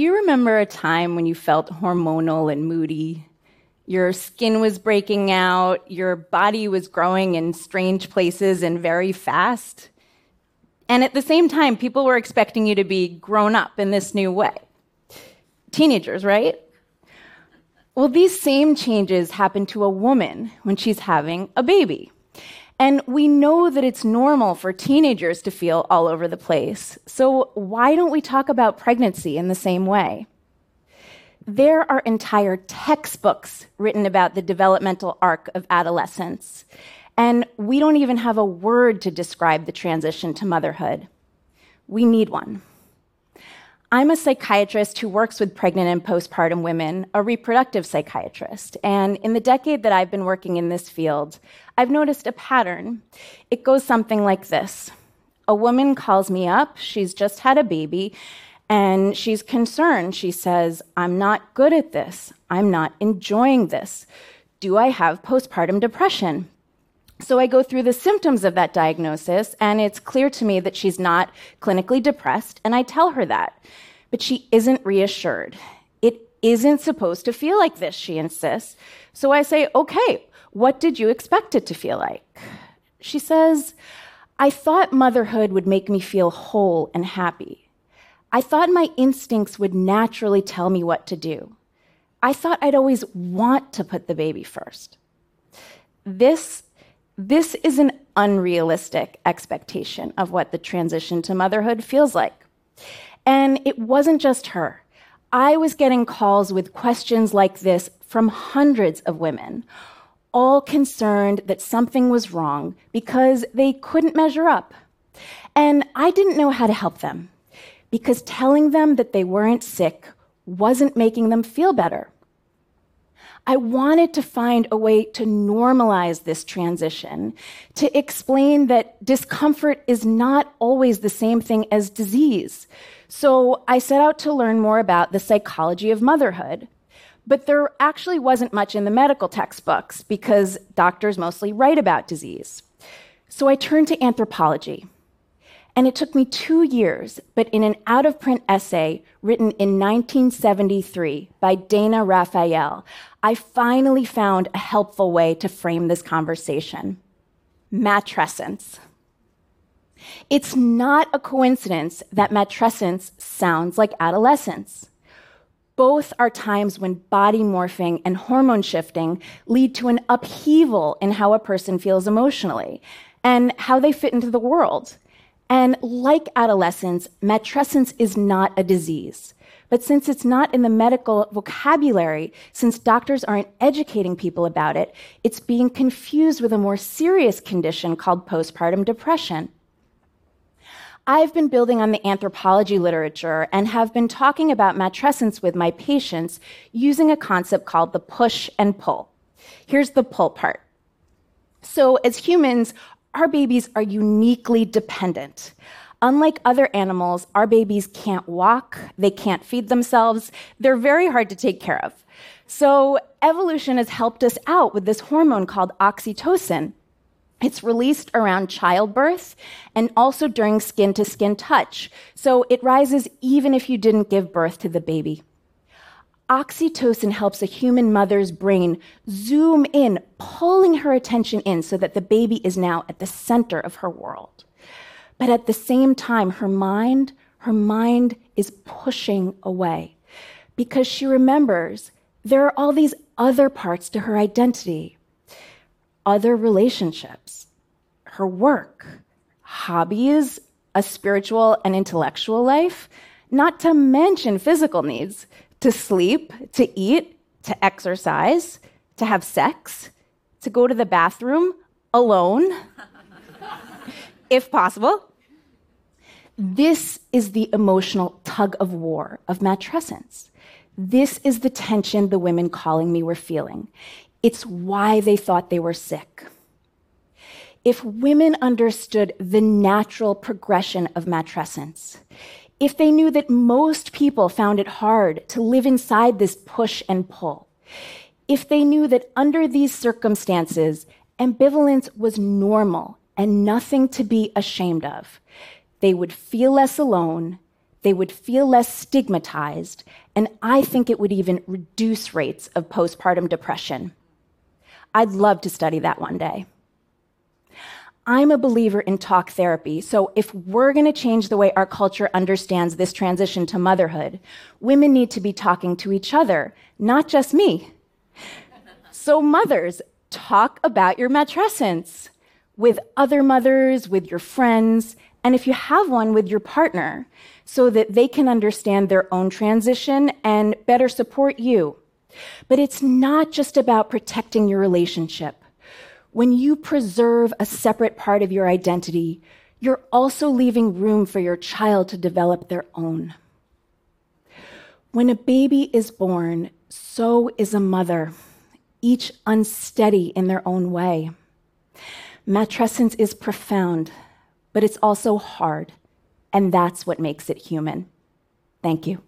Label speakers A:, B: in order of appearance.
A: you remember a time when you felt hormonal and moody? Your skin was breaking out, your body was growing in strange places and very fast. And at the same time, people were expecting you to be grown up in this new way. Teenagers, right? Well, these same changes happen to a woman when she's having a baby. And we know that it's normal for teenagers to feel all over the place. So, why don't we talk about pregnancy in the same way? There are entire textbooks written about the developmental arc of adolescence. And we don't even have a word to describe the transition to motherhood. We need one. I'm a psychiatrist who works with pregnant and postpartum women, a reproductive psychiatrist. And in the decade that I've been working in this field, I've noticed a pattern. It goes something like this A woman calls me up, she's just had a baby, and she's concerned. She says, I'm not good at this, I'm not enjoying this. Do I have postpartum depression? So I go through the symptoms of that diagnosis, and it's clear to me that she's not clinically depressed, and I tell her that. But she isn't reassured. It isn't supposed to feel like this, she insists. So I say, okay, what did you expect it to feel like? She says, I thought motherhood would make me feel whole and happy. I thought my instincts would naturally tell me what to do. I thought I'd always want to put the baby first. This this is an unrealistic expectation of what the transition to motherhood feels like. And it wasn't just her. I was getting calls with questions like this from hundreds of women, all concerned that something was wrong because they couldn't measure up. And I didn't know how to help them because telling them that they weren't sick wasn't making them feel better. I wanted to find a way to normalize this transition, to explain that discomfort is not always the same thing as disease. So I set out to learn more about the psychology of motherhood. But there actually wasn't much in the medical textbooks because doctors mostly write about disease. So I turned to anthropology. And it took me two years, but in an out of print essay written in 1973 by Dana Raphael, I finally found a helpful way to frame this conversation matrescence. It's not a coincidence that matrescence sounds like adolescence. Both are times when body morphing and hormone shifting lead to an upheaval in how a person feels emotionally and how they fit into the world. And like adolescence, matrescence is not a disease. But since it's not in the medical vocabulary, since doctors aren't educating people about it, it's being confused with a more serious condition called postpartum depression. I've been building on the anthropology literature and have been talking about matrescence with my patients using a concept called the push and pull. Here's the pull part. So, as humans, our babies are uniquely dependent. Unlike other animals, our babies can't walk, they can't feed themselves, they're very hard to take care of. So, evolution has helped us out with this hormone called oxytocin. It's released around childbirth and also during skin to skin touch. So, it rises even if you didn't give birth to the baby. Oxytocin helps a human mother's brain zoom in, pulling her attention in so that the baby is now at the center of her world. But at the same time, her mind, her mind is pushing away because she remembers there are all these other parts to her identity, other relationships, her work, hobbies, a spiritual and intellectual life, not to mention physical needs to sleep, to eat, to exercise, to have sex, to go to the bathroom alone, if possible. This is the emotional tug of war of matrescence. This is the tension the women calling me were feeling. It's why they thought they were sick. If women understood the natural progression of matrescence, if they knew that most people found it hard to live inside this push and pull, if they knew that under these circumstances, ambivalence was normal and nothing to be ashamed of, they would feel less alone, they would feel less stigmatized, and I think it would even reduce rates of postpartum depression. I'd love to study that one day. I'm a believer in talk therapy, so if we're going to change the way our culture understands this transition to motherhood, women need to be talking to each other, not just me. so, mothers, talk about your matrescence with other mothers, with your friends, and if you have one, with your partner, so that they can understand their own transition and better support you. But it's not just about protecting your relationship. When you preserve a separate part of your identity, you're also leaving room for your child to develop their own. When a baby is born, so is a mother, each unsteady in their own way. Matrescence is profound, but it's also hard, and that's what makes it human. Thank you.